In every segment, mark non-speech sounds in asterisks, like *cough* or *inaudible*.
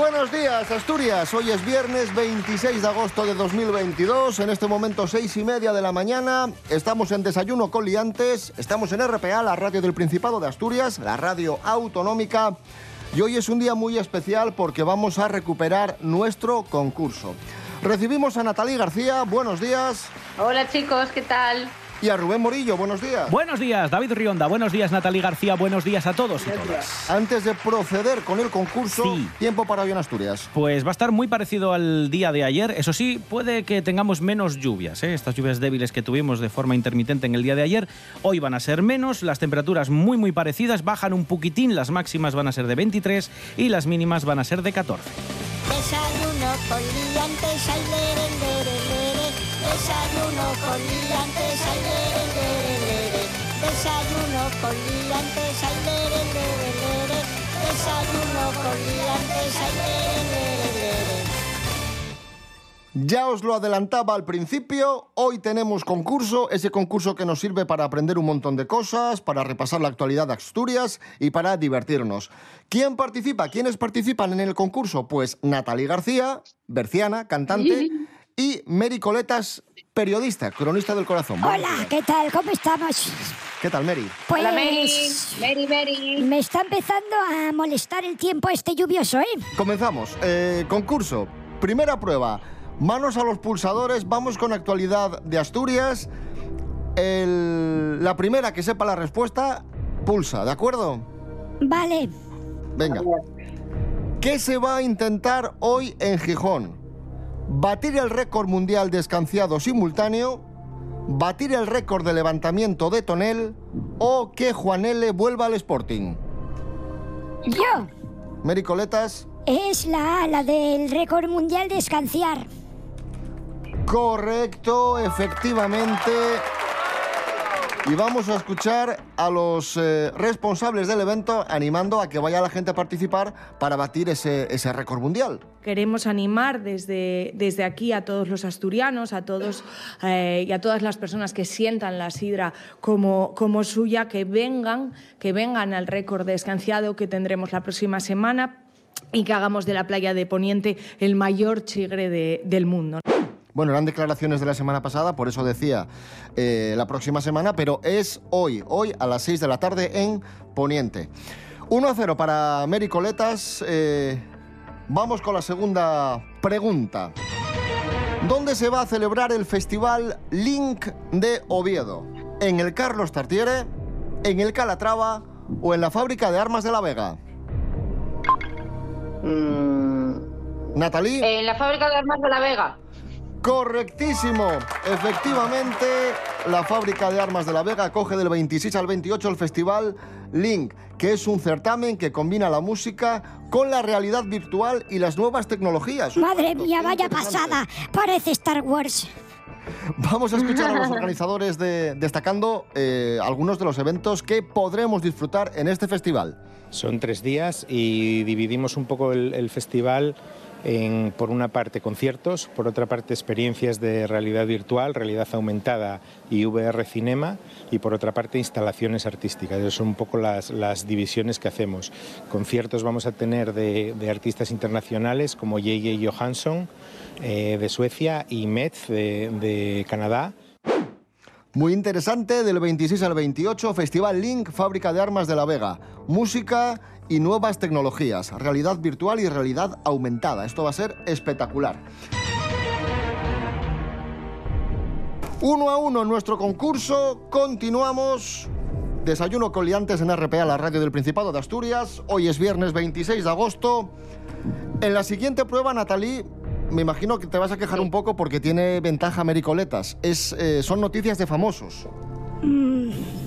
Buenos días, Asturias. Hoy es viernes 26 de agosto de 2022. En este momento, seis y media de la mañana. Estamos en Desayuno con Liantes. Estamos en RPA, la radio del Principado de Asturias, la radio autonómica. Y hoy es un día muy especial porque vamos a recuperar nuestro concurso. Recibimos a Natalí García. Buenos días. Hola chicos, ¿qué tal? Y a Rubén Morillo. Buenos días. Buenos días, David Rionda. Buenos días, Natalie García. Buenos días a todos y todas. Antes de proceder con el concurso, Sí. tiempo para hoy en Asturias. Pues va a estar muy parecido al día de ayer. Eso sí, puede que tengamos menos lluvias. ¿eh? Estas lluvias débiles que tuvimos de forma intermitente en el día de ayer, hoy van a ser menos. Las temperaturas muy, muy parecidas. Bajan un poquitín. Las máximas van a ser de 23 y las mínimas van a ser de 14. Desayuno con liantes. Desayuno con liantes, ay. Desayuno con liantes, ay. Desayuno con liantes, ay. Ya os lo adelantaba al principio, hoy tenemos concurso, ese concurso que nos sirve para aprender un montón de cosas, para repasar la actualidad de Asturias y para divertirnos. ¿Quién participa? ¿Quiénes participan en el concurso? Pues Natalie García, berciana, cantante, y Mary Coletas, periodista, cronista del corazón. Buenos Hola, días. ¿qué tal? ¿Cómo estamos? ¿Qué tal, Mary? Pues Hola Mary, Mary, Mary. me está empezando a molestar el tiempo este lluvioso, ¿eh? Comenzamos. Eh, concurso. Primera prueba. Manos a los pulsadores. Vamos con actualidad de Asturias. El- la primera que sepa la respuesta, pulsa, ¿de acuerdo? Vale. Venga. ¿Qué se va a intentar hoy en Gijón? ¿Batir el récord mundial de escanciado simultáneo? ¿Batir el récord de levantamiento de tonel? ¿O que Juan L. vuelva al Sporting? Yo. Mary Coletas. Es la A, la del récord mundial de escanciar. Correcto, efectivamente. Y vamos a escuchar a los eh, responsables del evento animando a que vaya la gente a participar para batir ese, ese récord mundial. Queremos animar desde, desde aquí a todos los asturianos, a todos eh, y a todas las personas que sientan la sidra como, como suya, que vengan, que vengan al récord de escanciado que tendremos la próxima semana y que hagamos de la playa de Poniente el mayor chigre de- del mundo. Bueno, eran declaraciones de la semana pasada, por eso decía eh, la próxima semana, pero es hoy, hoy a las 6 de la tarde en Poniente. 1 a 0 para Mary Coletas. eh, vamos con la segunda pregunta. ¿Dónde se va a celebrar el festival Link de Oviedo? ¿En el Carlos Tartiere, en el Calatrava o en la fábrica de armas de La Vega? Natalie. En la fábrica de armas de La Vega. Correctísimo. Efectivamente, la fábrica de armas de La Vega acoge del 26 al 28 el festival Link, que es un certamen que combina la música con la realidad virtual y las nuevas tecnologías. Madre mía, vaya pasada. Parece Star Wars. Vamos a escuchar a los *laughs* organizadores de- destacando eh, algunos de los eventos que podremos disfrutar en este festival. Son tres días y dividimos un poco el, el festival en, por una parte, conciertos, por otra parte, experiencias de realidad virtual, realidad aumentada y VR cinema, y por otra parte, instalaciones artísticas. Esas son un poco las, divisiones que hacemos. Conciertos vamos a tener de, artistas internacionales como J.J. Johansson eh, de Suecia y Metz de Canadá. Muy interesante, del 26 al 28, Festival Link, Fábrica de Armas de La Vega. Música y nuevas tecnologías, realidad virtual y realidad aumentada. Esto va a ser espectacular. Uno a uno en nuestro concurso, continuamos. Desayuno con liantes en RPA, la radio del Principado de Asturias. Hoy es viernes 26 de agosto. En la siguiente prueba, Natalí, me imagino que te vas a quejar un poco porque tiene ventaja Mericoletas. Es, eh, son noticias de famosos.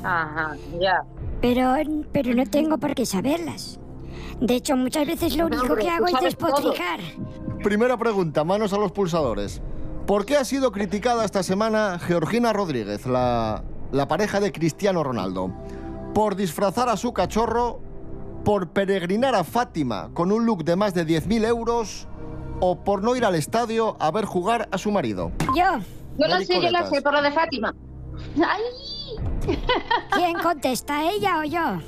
Ajá, ya. Pero, pero no tengo por qué saberlas. De hecho, muchas veces lo único que hago es despotricar. Primera pregunta, manos a los pulsadores. ¿Por qué ha sido criticada esta semana Georgina Rodríguez, la, la pareja de Cristiano Ronaldo? ¿Por disfrazar a su cachorro ¿Por peregrinar a Fátima con un look de más de 10.000 euros o por no ir al estadio a ver jugar a su marido? Yo. Yo la Mary sé, yo la sé, por lo de Fátima. ¡Ay! ¿Quién contesta, ella o yo?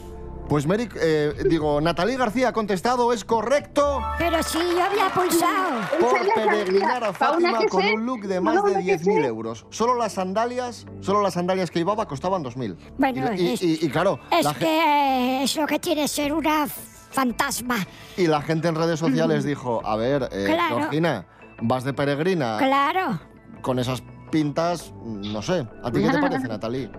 Pues Mary, eh, digo, Natalie García ha contestado, es correcto. Pero si yo había pulsado. Por peregrinar a Fátima con sé, un look de más de una que 10.000 sé. euros. Solo las sandalias, solo las sandalias que llevaba costaban 2.000. Bueno, y, y- es- y- y claro, Es la, que es lo que tiene ser una fantasma. y la gente en redes sociales dijo, a ver, eh, Claro. Georgina, vas de peregrina Claro. con esas pintas, no sé. ¿A ti qué te parece, Natalie?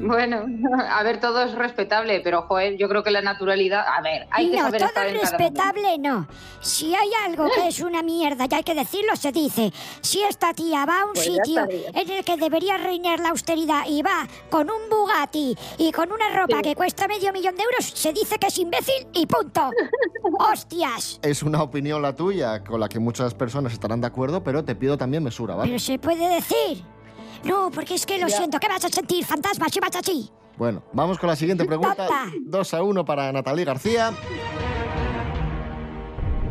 Bueno, *laughs* a ver, todo es respetable, pero joder, yo creo que la naturalidad. A ver, hay que no, saber todo es respetable no. Si hay algo que es una mierda y hay que decirlo, se dice. Si esta tía va a un Pues sitio en el que debería reinar la austeridad y va con un Bugatti y con una ropa Sí. que cuesta medio millón de euros, se dice que es imbécil y punto. *laughs* ¡Hostias! Es una opinión la tuya, con la que muchas personas estarán de acuerdo, pero te pido también mesura, ¿vale? Pero se puede decir. No, porque es que lo siento. ¿Qué vas a sentir, fantasma, si vas así? Bueno, vamos con la siguiente pregunta. Tonta. 2 a 1 para Natalie García.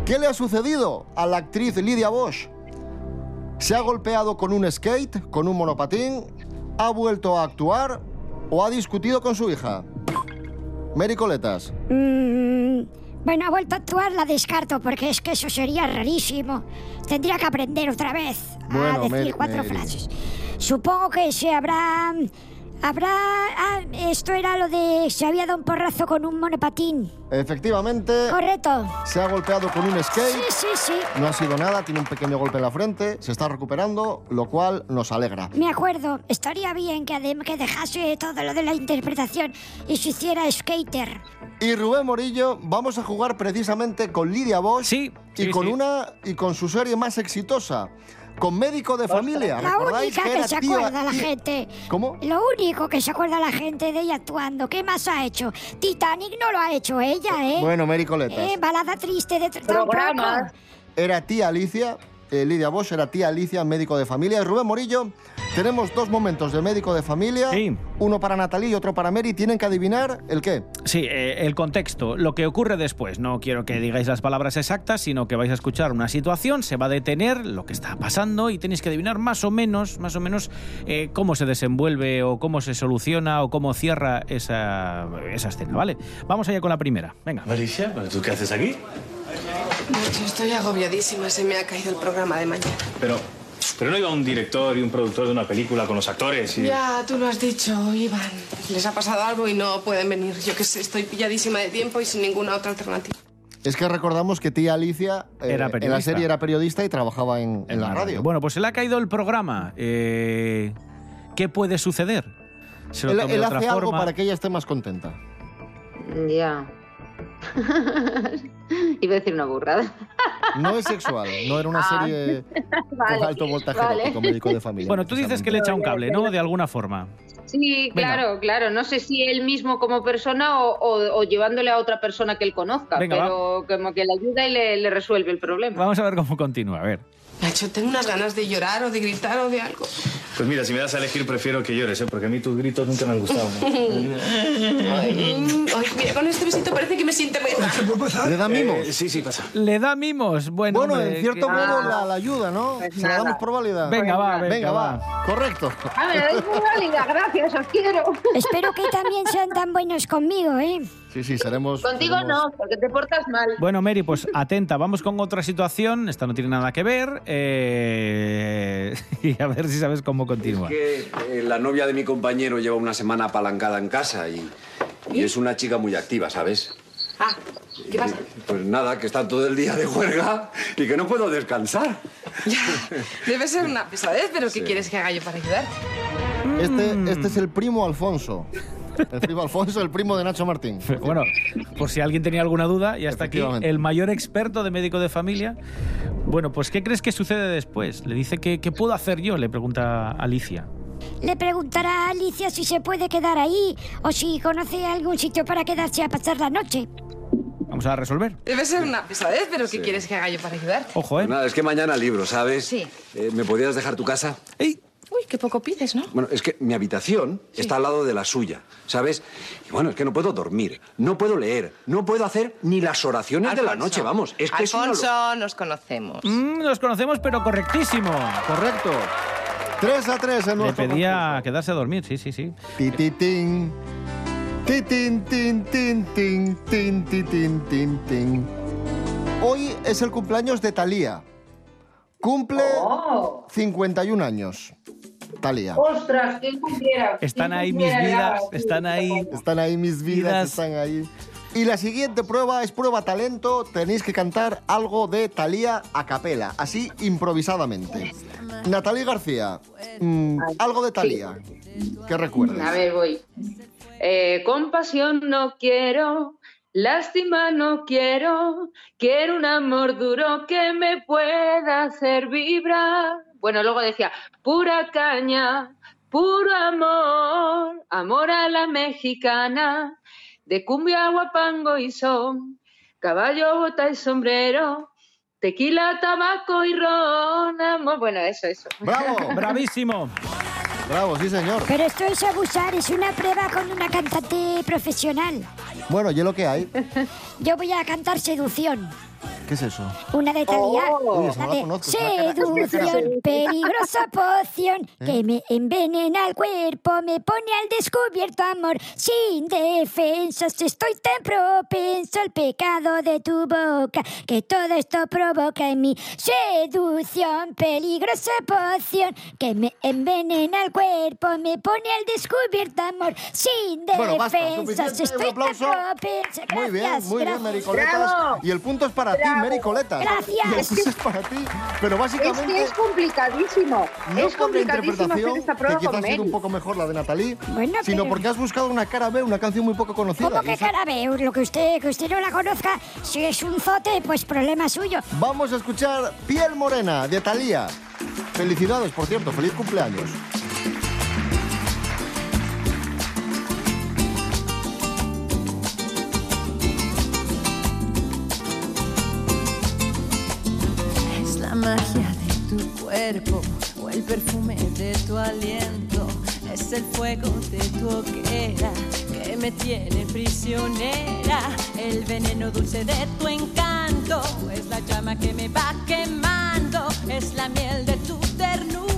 ¿Qué le ha sucedido a la actriz Lidia Bosch? ¿Se ha golpeado con un skate, con un monopatín? ¿Ha vuelto a actuar o ha discutido con su hija? Mary Coletas. Mm, bueno, ha vuelto a actuar, la descarto, porque es que eso sería rarísimo. Tendría que aprender otra vez Bueno, a decir Mary- cuatro Mary. frases. Supongo que se habrá... Habrá... Ah, esto era lo de... Se había dado un porrazo con un monopatín. Efectivamente, Correcto. se ha golpeado con un Sí, skate. sí, sí. No ha sido nada, tiene un pequeño golpe en la frente, se está recuperando, lo cual nos alegra. Me acuerdo. Estaría bien que, adem- que dejase todo lo de la interpretación y se hiciera skater. Y Rubén Morillo, vamos a jugar precisamente con Lidia Bosch Sí, y sí, con sí. una y con su serie más exitosa, con Médico de Familia. La ¿Recordáis única que se tía- acuerda la gente. ¿Cómo? Lo único que se acuerda la gente de ella actuando. ¿Qué más ha hecho? Titanic no lo ha hecho ella, ¿eh? Bueno, Mary Coletas. Eh, balada triste de tampoco. Era tía Alicia, eh, Lidia Bosch era tía Alicia, médico de familia. Y Rubén Morillo, tenemos dos momentos de médico de familia. Sí. Uno para Natalie y otro para Mary. Tienen que adivinar el qué. Sí, eh, el contexto, lo que ocurre después. No quiero que digáis las palabras exactas, sino que vais a escuchar una situación, se va a detener lo que está pasando y tenéis que adivinar más o menos, más o menos eh, cómo se desenvuelve o cómo se soluciona o cómo cierra esa, esa escena, ¿vale? Vamos allá con la primera. Venga. Alicia, ¿pero ¿tú qué haces aquí? Mucho, estoy agobiadísima. Se me ha caído el programa de mañana. Pero, pero no iba un director y un productor de una película con los actores y... Ya, tú lo has dicho, Iván. Les ha pasado algo y no pueden venir. Yo qué sé, estoy pilladísima de tiempo y sin ninguna otra alternativa. Es que recordamos que tía Alicia eh, Era en la periodista. serie era periodista y trabajaba en, en la radio. Bueno, pues se le ha caído el programa. Eh, ¿Qué puede suceder? Se lo él él hace algo forma. para que ella esté más contenta. Ya. *laughs* Iba a decir una burrada. No es sexual, no era una Ah. serie *laughs* Vale, con alto voltaje vale. erótico, médico de familia. Bueno, tú dices que le echa un cable, ¿no? De alguna forma. Sí, Venga. claro, claro. No sé si él mismo como persona o, o- o llevándole a otra persona que él conozca, Venga, pero como que le ayuda y le, le resuelve el problema. Vamos a ver cómo continúa. A ver. Macho, tengo unas ganas de llorar o de gritar o de algo. Pues mira, si me das a elegir prefiero que llores, ¿eh? Porque a mí tus gritos nunca me han gustado. *laughs* Ay, mira, con este besito parece que me siente mejor. ¿Le da mimos? Eh, sí, sí, pasa. Le da mimos. Bueno, Bueno, hombre, en cierto que- modo la, la ayuda, ¿no? Pues Se la damos por válida. Venga, va, venga, Venga, va. va. Correcto. Ah, me dais muy válida, gracias, os quiero. Espero que también sean tan buenos conmigo, ¿eh? Sí, sí, seremos. Contigo seremos- no, porque te portas mal. Bueno, Mary, pues atenta, vamos con otra situación. Esta no tiene nada que ver. Eh, *laughs* y a ver si sabes cómo continúa. que eh, la novia de mi compañero lleva una semana apalancada en casa y, y es una chica muy activa, ¿sabes? Ah, ¿qué pasa? Pues nada, que está todo el día de juerga y que no puedo descansar. *laughs* Ya, debe ser una pesadez, pero ¿qué quieres que haga yo para ayudarte? Este, este es el primo Alfonso. El primo Alfonso, el primo de Nacho Martín. *laughs* Bueno, por si alguien tenía alguna duda, ya está aquí el mayor experto de médico de familia. Bueno, pues ¿qué crees que sucede después? Le dice que qué puedo hacer yo, le pregunta Alicia. Le preguntará a Alicia si se puede quedar ahí o si conoce algún sitio para quedarse a pasar la noche. Vamos a resolver. Debe ser una pesadez, pero ¿qué quieres que haga yo para ayudarte? Ojo, ¿eh? Pues nada, es que mañana libro, ¿sabes? Sí. Eh, ¿Me podrías dejar tu casa? ¡Ey! Uy, qué poco pides, ¿no? Bueno, es que mi habitación está al lado de la suya, ¿sabes? Y bueno, es que no puedo dormir, no puedo leer, no puedo hacer ni las oraciones de la noche, vamos. Es que es una lo- Alfonso, nos conocemos. Mm, nos conocemos, pero correctísimo. Correcto. 3 a 3 en Le nuestro pedía quedarse a dormir, sí, sí, sí. Tititín. Titín, tin, tin, tin, tin, titín, tin, tin. Hoy es el cumpleaños de Thalía. Cumple Oh. 51 años. Thalía. Ostras, ¿quién cumpliera? Están ¿Quién ahí mis vidas, están ahí. Están ahí mis vidas, están ahí. Y la siguiente prueba es prueba talento. Tenéis que cantar algo de Thalía a capela, así improvisadamente. Natalie García, mm, algo de Thalía. ¿Qué recuerdas? A ver, voy. Eh, compasión no quiero, lástima no quiero, quiero un amor duro que me pueda hacer vibrar. Bueno, luego decía, pura caña, puro amor, amor a la mexicana, de cumbia, guapango y son, caballo, bota y sombrero, tequila, tabaco y ron, amor. Bueno, eso, eso. ¡Bravo! *laughs* Bravísimo. Bravo, sí señor. Pero esto es abusar, es una prueba con una cantante profesional. Bueno, ¿y lo que hay? Yo voy a cantar Seducción. ¿Qué es eso? Una de. Uy, no la conozco, una cara- seducción, *laughs* peligrosa poción que me envenena el cuerpo, me pone al descubierto amor. Sin defensas estoy tan propenso al pecado de tu boca que todo esto provoca en mí. Seducción, peligrosa poción que me envenena el cuerpo, me pone al descubierto amor. Sin Bueno, basta, defensas estoy tan propenso. Gracias, Muy bien, muy bien, gracias. Bravo. Y el punto es para ti, Gracias. Y es para ti. Pero Es básicamente, que es complicadísimo. no es por la complicadísimo hacer interpretación, esta que quizás ha sido un poco mejor la de Natalie, Bueno, sino pero- porque has buscado una cara B, una canción muy poco conocida. ¿Cómo que esa- cara B? Lo que usted, que usted no la conozca, si es un zote, pues problema suyo. Vamos a escuchar Piel Morena de Thalía. Felicidades, por cierto, feliz cumpleaños. Magia de tu cuerpo o el perfume de tu aliento. Es el fuego de tu hoguera que me tiene prisionera. El veneno dulce de tu encanto es la llama que me va quemando. Es la miel de tu ternura,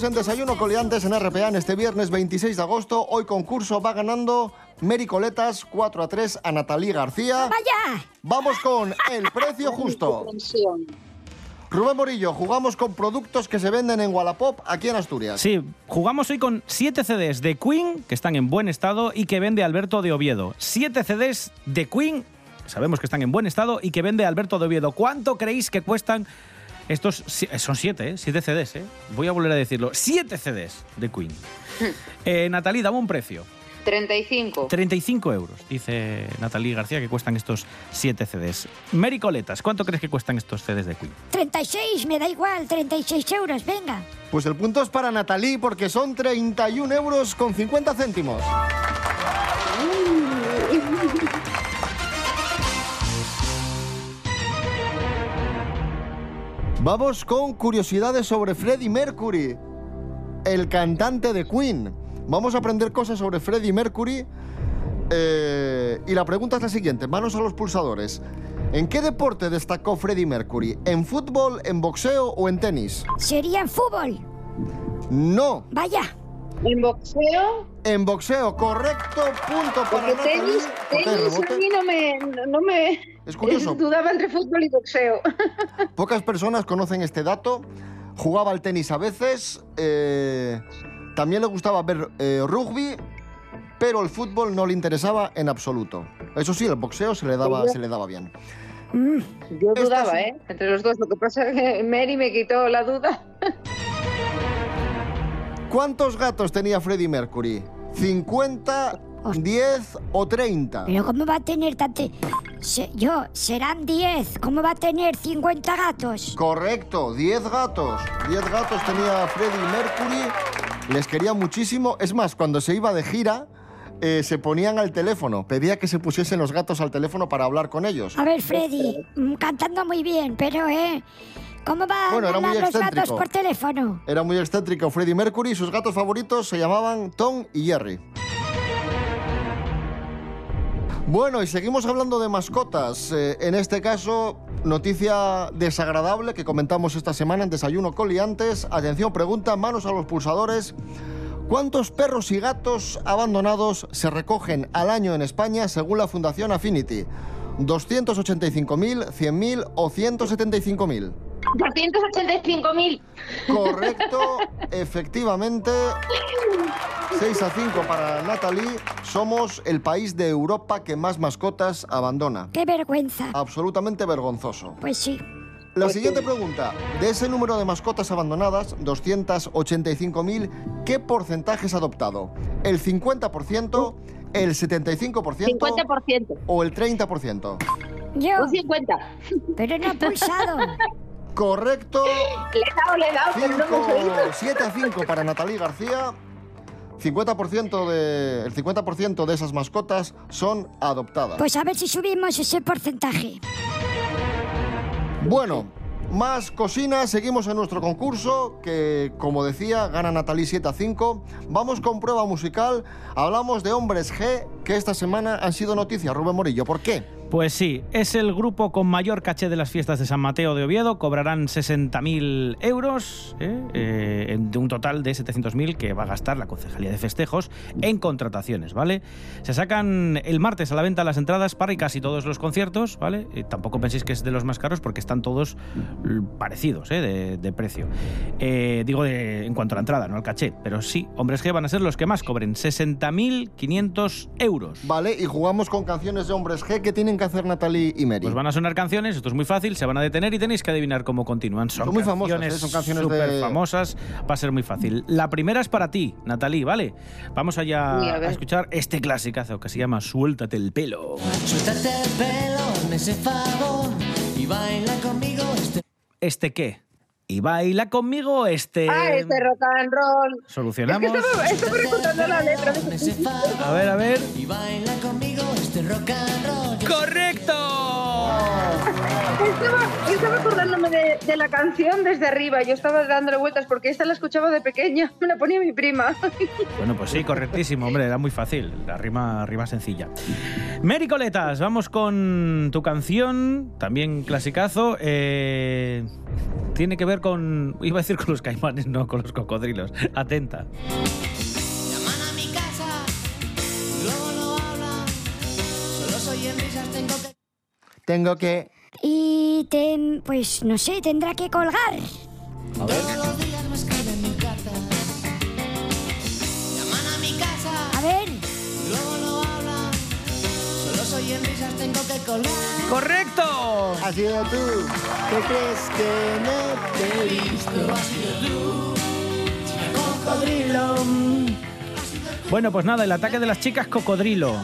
Seguimos en Desayuno Coliantes en RPA en este viernes 26 de agosto. Hoy concurso va ganando Mericoletas 4 a 3 a Natalie García. ¡Vaya! Vamos con el precio justo. Rubén Morillo, jugamos con productos que se venden en Wallapop aquí en Asturias. Sí, jugamos hoy con 7 CDs de Queen que están en buen estado y que vende Alberto de Oviedo. 7 CDs de Queen, sabemos que están en buen estado y que vende Alberto de Oviedo. ¿Cuánto creéis que cuestan estos? eh, Son 7, ¿eh? 7 CDs, ¿eh? Voy a volver a decirlo. 7 CDs de Queen. *laughs* Eh, Natalie, dame un precio. 35. 35 euros, dice Natalie García, que cuestan estos 7 CDs. Mary Coletas, ¿cuánto crees que cuestan estos CDs de Queen? 36, me da igual, 36 euros, venga. Pues el punto es para Natalie porque son 31 euros con 50 céntimos. Vamos con curiosidades sobre Freddie Mercury, el cantante de Queen. Vamos a aprender cosas sobre Freddie Mercury. eh, y la pregunta es la siguiente, manos a los pulsadores. ¿En qué deporte destacó Freddie Mercury? ¿En fútbol, en boxeo o en tenis? Sería en fútbol. No, Vaya. En boxeo, en boxeo, correcto, punto para porque tenis, tenis a mí no me, no, no me Es curioso. dudaba entre fútbol y boxeo. *laughs* Pocas personas conocen este dato. jugaba al tenis a veces, eh, también le gustaba ver eh, rugby, pero el fútbol no le interesaba en absoluto. Eso sí, el boxeo se le daba, se le daba bien. Yo dudaba, ¿eh? Entre los dos. Lo que pasa es que Mary me quitó la duda. *laughs* ¿Cuántos gatos tenía Freddie Mercury? ¿50, 10 o 30? Pero ¿cómo va a tener tanto...? Se- yo, serán 10. ¿Cómo va a tener 50 gatos? Correcto, 10 gatos. 10 gatos tenía Freddie Mercury. Les quería muchísimo. Es más, cuando se iba de gira, eh, se ponían al teléfono. Pedía que se pusiesen los gatos al teléfono para hablar con ellos. A ver, Freddy, mm, cantando muy bien, pero, ¿eh? ¿Cómo van Bueno, era muy los gatos excéntrico. por teléfono? Era muy excéntrico Freddie Mercury y sus gatos favoritos se llamaban Tom y Jerry. Bueno, y seguimos hablando de mascotas. Eh, en este caso, noticia desagradable que comentamos esta semana en Desayuno Coliantes. Atención, pregunta, manos a los pulsadores. ¿Cuántos perros y gatos abandonados se recogen al año en España según la Fundación Affinity? ¿285.000, 100.000 o 175.000? 285.000. Correcto, efectivamente. 6 a 5 para Natalie. Somos el país de Europa que más mascotas abandona. ¡Qué vergüenza! Absolutamente vergonzoso. Pues sí. La siguiente pregunta. De ese número de mascotas abandonadas, 285.000, ¿qué porcentaje es adoptado? ¿El 50%, el 75% 50%. o el 30%? Yo. Un 50. Pero no he pulsado. *laughs* Correcto. Le he dado, le he dado, pero no hemos oído. 7 a 5 para Natalie García. 50% de, el 50% de esas mascotas son adoptadas. Pues a ver si subimos ese porcentaje. Bueno, más cocinas, seguimos en nuestro concurso, que como decía, gana Natalie 7 a 5. Vamos con prueba musical, hablamos de Hombres G, que esta semana han sido noticias. Rubén Morillo, ¿por qué? Pues sí, es el grupo con mayor caché de las fiestas de San Mateo de Oviedo. Cobrarán 60.000 euros ¿eh? Eh, de un total de 700.000 que va a gastar la Concejalía de Festejos en contrataciones, ¿vale? Se sacan el martes a la venta las entradas para casi todos los conciertos, ¿vale? Y tampoco penséis que es de los más caros porque están todos l- parecidos ¿eh? de, de precio. Eh, digo de- en cuanto a la entrada, no al caché, pero sí, Hombres G van a ser los que más cobren, 60.500 euros. Vale, y jugamos con canciones de Hombres G que tienen que hacer Natalie y Mary. Pues van a sonar canciones, esto es muy fácil, se van a detener y tenéis que adivinar cómo continúan. Son, Son muy famosas, ¿eh? Son canciones de- súper famosas, va a ser muy fácil. La primera es para ti, Natalie, ¿vale? Vamos allá a escuchar este clasicazo que se llama Suéltate el pelo. Suéltate el pelo, hazme ese favor y baila conmigo este. ¿Este qué? Y baila conmigo este... Ah, este rock and roll. Solucionamos. Es que estaba, estaba recordando la letra. A ver, a ver. y baila conmigo rock and roll. ¡Correcto! Estaba, yo estaba acordándome de, de la canción desde arriba. Yo estaba dándole vueltas porque esta la escuchaba de pequeña. Me la ponía mi prima. *laughs* Bueno, pues sí, correctísimo, hombre, era muy fácil, la rima, rima sencilla. Mary Coletas, vamos con tu canción, también clasicazo, eh, tiene que ver con, iba a decir con los caimanes, no, con los cocodrilos, atenta. Tengo que. Tengo que... Y te, pues no sé, tendrá que colgar. A mi casa, A ver, luego no hablan. Solo soy en risas, tengo que colgar. ¡Correcto! Ha sido tú. ¿Qué crees que no te he visto? Cocodrilo. Bueno, pues nada, el ataque de las chicas cocodrilo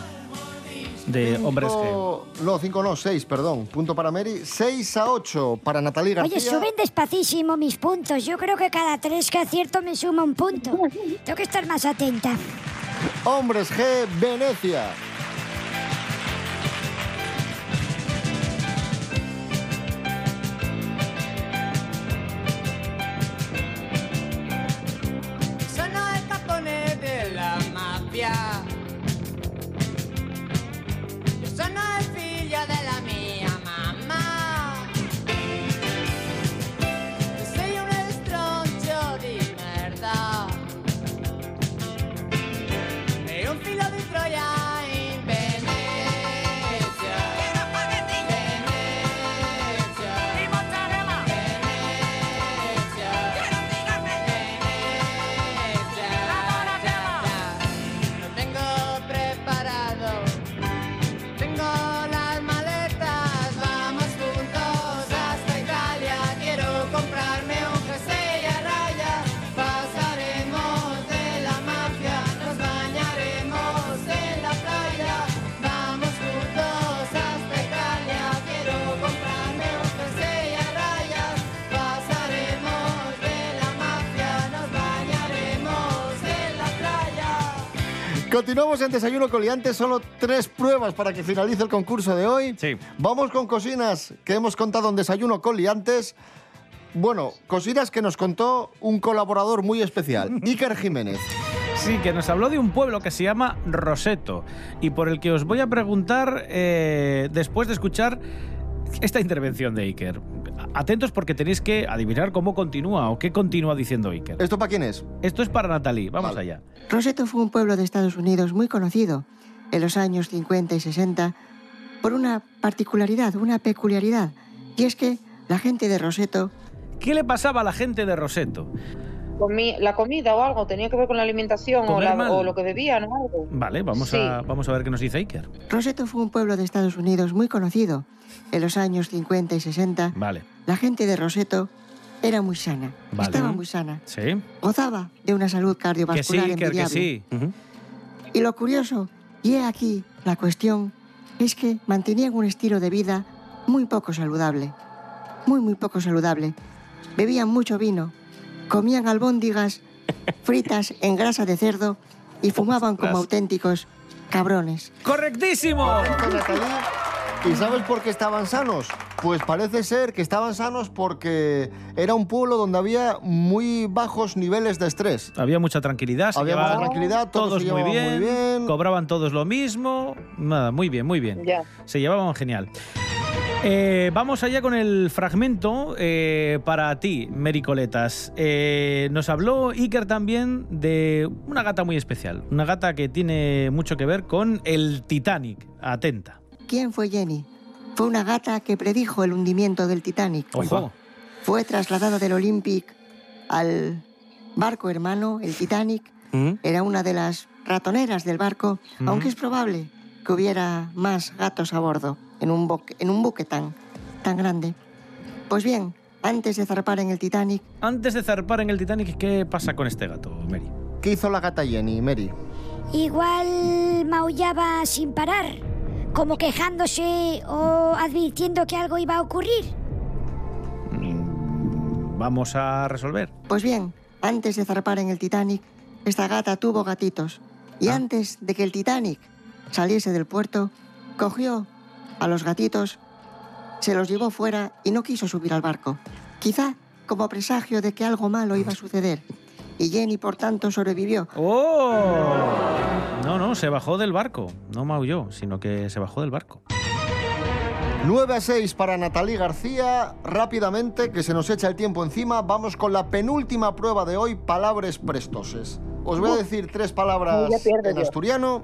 de hombres G. Cinco- No, 5 no, 6, perdón. Punto para Mary. 6 a 8 para Natalie García. oye, suben despacísimo mis puntos. Yo creo que cada tres que acierto me suma un punto. *laughs* Tengo que estar más atenta. Hombres G, Venecia. Sono el capone de la mafia. Continuamos en Desayuno Coliante, solo tres pruebas para que finalice el concurso de hoy. Sí. Vamos con cocinas que hemos contado en Desayuno Coliantes. Bueno, cocinas que nos contó un colaborador muy especial, *laughs* Iker Jiménez. Sí, que nos habló de un pueblo que se llama Roseto y por el que os voy a preguntar eh, después de escuchar esta intervención de Iker. Atentos porque tenéis que adivinar cómo continúa o qué continúa diciendo Iker. ¿Esto para quién es? Esto es para Natalie, vamos allá. Roseto fue un pueblo de Estados Unidos muy conocido en los años 50 y 60 por una particularidad, una peculiaridad, y es que la gente de Roseto... ¿Qué le pasaba a la gente de Roseto? La comida o algo, tenía que ver con la alimentación o, la- o lo que bebían o algo. Vale, vamos, Sí. a, vamos a ver qué nos dice Iker. Roseto fue un pueblo de Estados Unidos muy conocido en los años 50 y 60. Vale. La gente de Roseto era muy sana, Vale. estaba muy sana, Sí. gozaba de una salud Que sí, cardiovascular que envidiable. sí. Y lo curioso, y he aquí la cuestión, es que mantenían un estilo de vida muy poco saludable. Muy, muy poco saludable. Bebían mucho vino, comían albóndigas *laughs* fritas en grasa de cerdo y fumaban como auténticos cabrones. ¡Correctísimo! *laughs* ¿Y sabes por qué estaban sanos? Pues parece ser que estaban sanos porque era un pueblo donde había muy bajos niveles de estrés. Había mucha tranquilidad. se Había llevaban mucha tranquilidad, todos todos se muy bien, muy cobraban todos lo mismo. Nada, muy bien, muy bien. Ya. Se llevaban genial. Eh, vamos allá con el fragmento eh, para ti, Mericoletas. Eh, nos habló Iker también de una gata muy especial, una gata que tiene mucho que ver con el Titanic. Atenta. ¿Quién fue Jenny? Fue una gata que predijo el hundimiento del Titanic. Ojo. Fue trasladada del Olympic al barco hermano, el Titanic. Era una de las ratoneras del barco, Ujú. aunque es probable que hubiera más gatos a bordo en un, buque, en un buque tan, tan grande. Pues bien, antes de zarpar en el Titanic, Antes de zarpar en el Titanic, ¿qué pasa con este gato, Mary? ¿Qué hizo la gata Jenny, Mary? Igual maullaba sin parar, como quejándose o advirtiendo que algo iba a ocurrir. Vamos a resolver. pues bien, antes de zarpar en el Titanic, esta gata tuvo gatitos. Y antes de que el Titanic saliese del puerto, cogió a los gatitos, se los llevó fuera y no quiso subir al barco. Quizá como presagio de que algo malo iba a suceder. Y Jenny, por tanto, sobrevivió. ¡Oh! Se bajó del barco. No maulló, sino que se bajó del barco. 9 a 6 para Natalí García. Rápidamente, que se nos echa el tiempo encima, vamos con la penúltima prueba de hoy, palabras prestoses. Os voy a decir tres palabras en asturiano.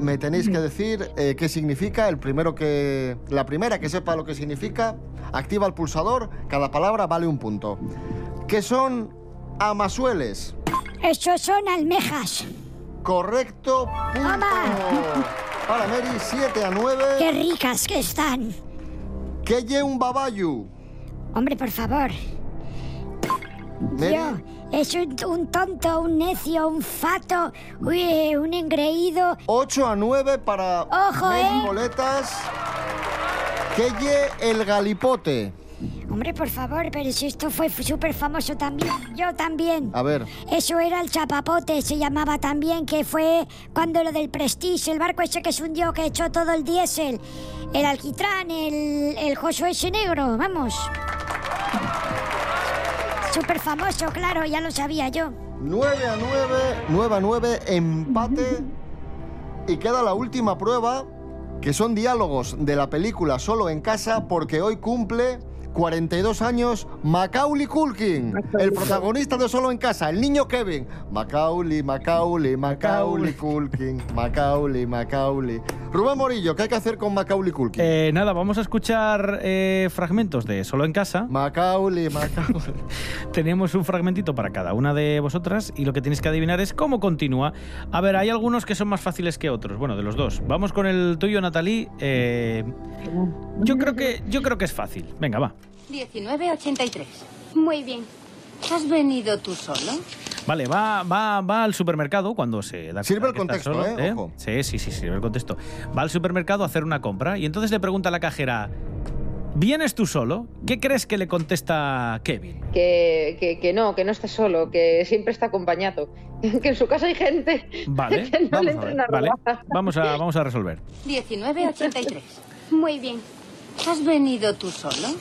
Me tenéis que decir eh, qué significa. El primero que, la primera que sepa lo que significa, activa el pulsador. Cada palabra vale un punto. ¿Qué son amasueles? Eso son almejas. Correcto, punto. Para Mary, 7 a 9. Qué ricas que están. ¿Qué lle un babayu? Hombre, por favor. Mary. Yo, es un, un tonto, un necio, un fato, uy, un engreído. 8 a 9 para Ojo, Mary ¿eh? Boletas. ¿Qué lle el galipote? Hombre, por favor, pero si esto fue súper famoso también. Yo también. A ver, Eso era el chapapote, se llamaba también, que fue cuando lo del Prestige, el barco ese que se hundió, que echó todo el diésel, el alquitrán, el, el joso ese negro, vamos. Súper famoso, claro, ya lo sabía yo. 9 a 9, 9 a 9, empate. Y queda la última prueba, que son diálogos de la película Solo en casa, porque hoy cumple 42 años Macaulay Culkin, el protagonista de Solo en casa, el niño Kevin. Macaulay, Macaulay, Macaulay Culkin, Macaulay, Macaulay. Rubén Morillo, ¿qué hay que hacer con Macaulay Culkin? Eh, nada, vamos a escuchar eh, fragmentos de Solo en Casa. Macaulay, Macaulay. *laughs* Tenemos un fragmentito para cada una de vosotras y lo que tenéis que adivinar es cómo continúa. A ver, hay algunos que son más fáciles que otros. Bueno, de los dos. Vamos con el tuyo, Natalie. Eh, yo, creo que, yo creo que es fácil. Venga, va. 1983. Muy bien. ¿Has venido tú solo? Vale, va, va, va al supermercado cuando se da Sirve el contexto, solo, ¿eh? Ojo. Sí, sí, sí, sirve el contexto. Va al supermercado a hacer una compra y entonces le pregunta a la cajera, ¿Vienes tú solo? ¿Qué crees que le contesta Kevin? Que, que, que no, que no está solo, que siempre está acompañado. *laughs* Que en su casa hay gente Vale, *laughs* que no le vamos a ver, entren a vale. Vamos a, vamos a resolver. 1983. Muy bien. ¿Has venido tú solo?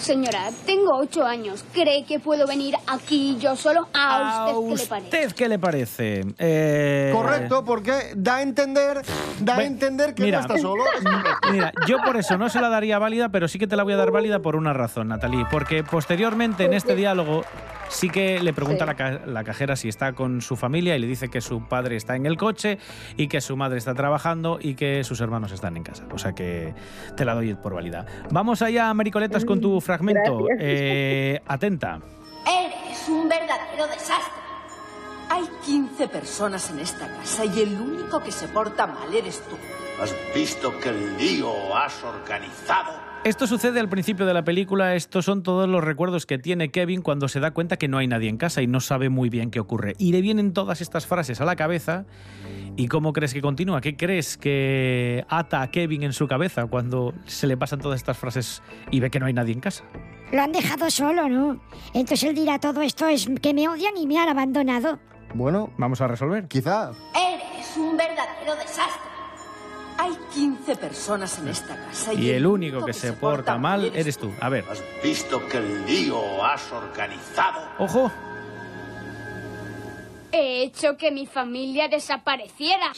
Señora, tengo ocho años. ¿Cree que puedo venir aquí yo solo? ¿A ¿A usted qué le parece? usted qué le parece? Eh, Correcto, porque da a entender, da a entender que mira. no está solo. *laughs* Mira, yo por eso no se la daría válida, pero sí que te la voy a dar válida por una razón, Natalie. Porque posteriormente en este diálogo sí que le pregunta Sí. la, ca- la cajera si está con su familia y le dice que su padre está en el coche y que su madre está trabajando y que sus hermanos están en casa. O sea que te la doy por válida. Vamos allá, Maricoletas, con tu fragmento. Eh, atenta. Eres un verdadero desastre. Hay 15 personas en esta casa y el único que se porta mal eres tú. ¿Has visto qué lío has organizado? Esto sucede al principio de la película, estos son todos los recuerdos que tiene Kevin cuando se da cuenta que no hay nadie en casa y no sabe muy bien qué ocurre. Y le vienen todas estas frases a la cabeza. ¿Y cómo crees que continúa? ¿Qué crees que ata a Kevin en su cabeza cuando se le pasan todas estas frases y ve que no hay nadie en casa? Lo han dejado solo, ¿no? Entonces él dirá, todo esto es que me odian y me han abandonado. Bueno, Vamos a resolver. quizá. Eres un verdadero desastre. Hay 15 personas en esta casa y, Y el único que se porta mal eres tú. A ver, ¿Has visto qué lío has organizado? ojo. He hecho que mi familia desapareciera.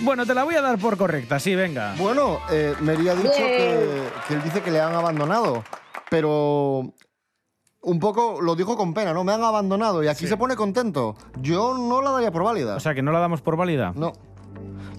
Bueno, te la voy a dar por correcta, sí, venga. Bueno, eh, Mary ha dicho que, que él dice que le han abandonado, pero un poco lo dijo con pena, ¿no? Me han abandonado y aquí se pone contento. Yo no la daría por válida. O sea, que no la damos por válida. no.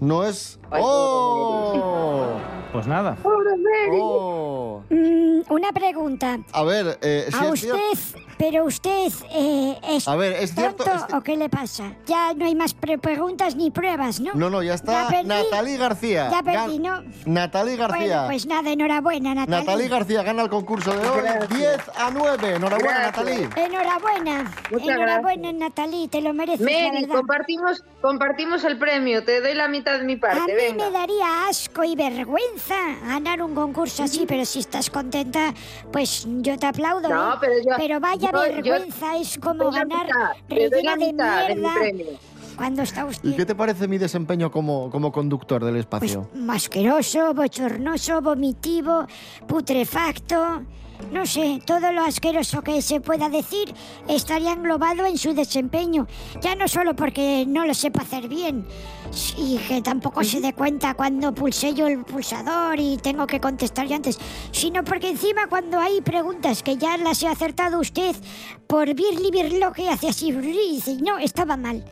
No es. ¡Oh! Pues nada. ¡Oh! Mm, una pregunta. A ver, eh, si A es cierto- usted, pero usted eh, es A ver, es cierto. es- o qué le pasa? Ya no hay más pre- preguntas ni pruebas, ¿no? No, no, ya está. Ya. Natalie García. Ya perdí, Gan- ¿no? Natalie García. Bueno, pues nada, enhorabuena, Natalie. Natalie García gana el concurso de hoy 10 a 9. Enhorabuena, Gracias. Natalie. Enhorabuena. Muchas enhorabuena, Natalie, te lo mereces, la Mary, verdad. compartimos, compartimos el premio. Te doy la mitad de mi A parte. mí Venga. me daría asco y vergüenza ganar un concurso así, pero si estás contenta, pues yo te aplaudo. No, ¿eh? pero yo- vaya yo- yo- vergüenza, es como ganar mitad, rellena de mierda. Cuando está usted ¿Y qué te parece mi desempeño como, como conductor del pues, espacio? asqueroso, bochornoso, vomitivo, putrefacto. No sé, todo lo asqueroso que se pueda decir estaría englobado en su desempeño. Ya no solo porque no lo sepa hacer bien y que tampoco se dé cuenta cuando pulsé yo el pulsador y tengo que contestar yo antes, sino porque encima cuando hay preguntas que ya las he acertado usted por birli lo que hace así y dice, no, estaba mal.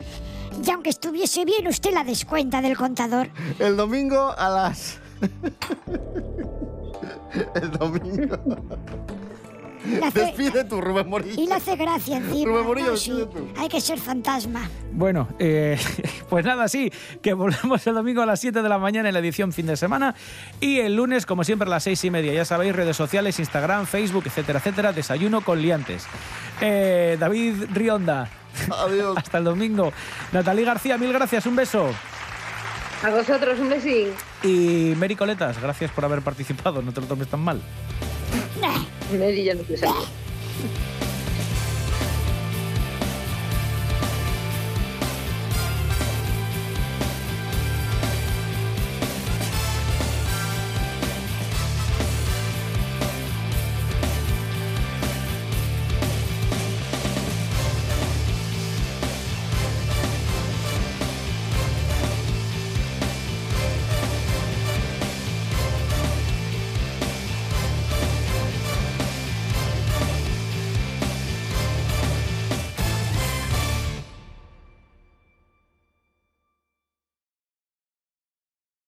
Y aunque estuviese bien, usted la descuenta del contador. El domingo a las. *laughs* El domingo. Hace- Despide tú, Rubén Morillo. Y le hace gracia encima. Rubén Morillo, ¿no? Sí, tú. hay que ser fantasma. Bueno, eh, *laughs* pues nada, sí, que volvemos el domingo a las 7 de la mañana en la edición fin de semana y el lunes, como siempre, a las 6 y media. Ya sabéis, redes sociales, Instagram, Facebook, etcétera, etcétera. Desayuno con liantes. Eh, David Rionda. Adiós. *laughs* Hasta el domingo. Natalie García, mil gracias, un beso. A vosotros un besín. Y Mary Coletas, gracias por haber participado, no te lo tomes tan mal. Mary ya no salir.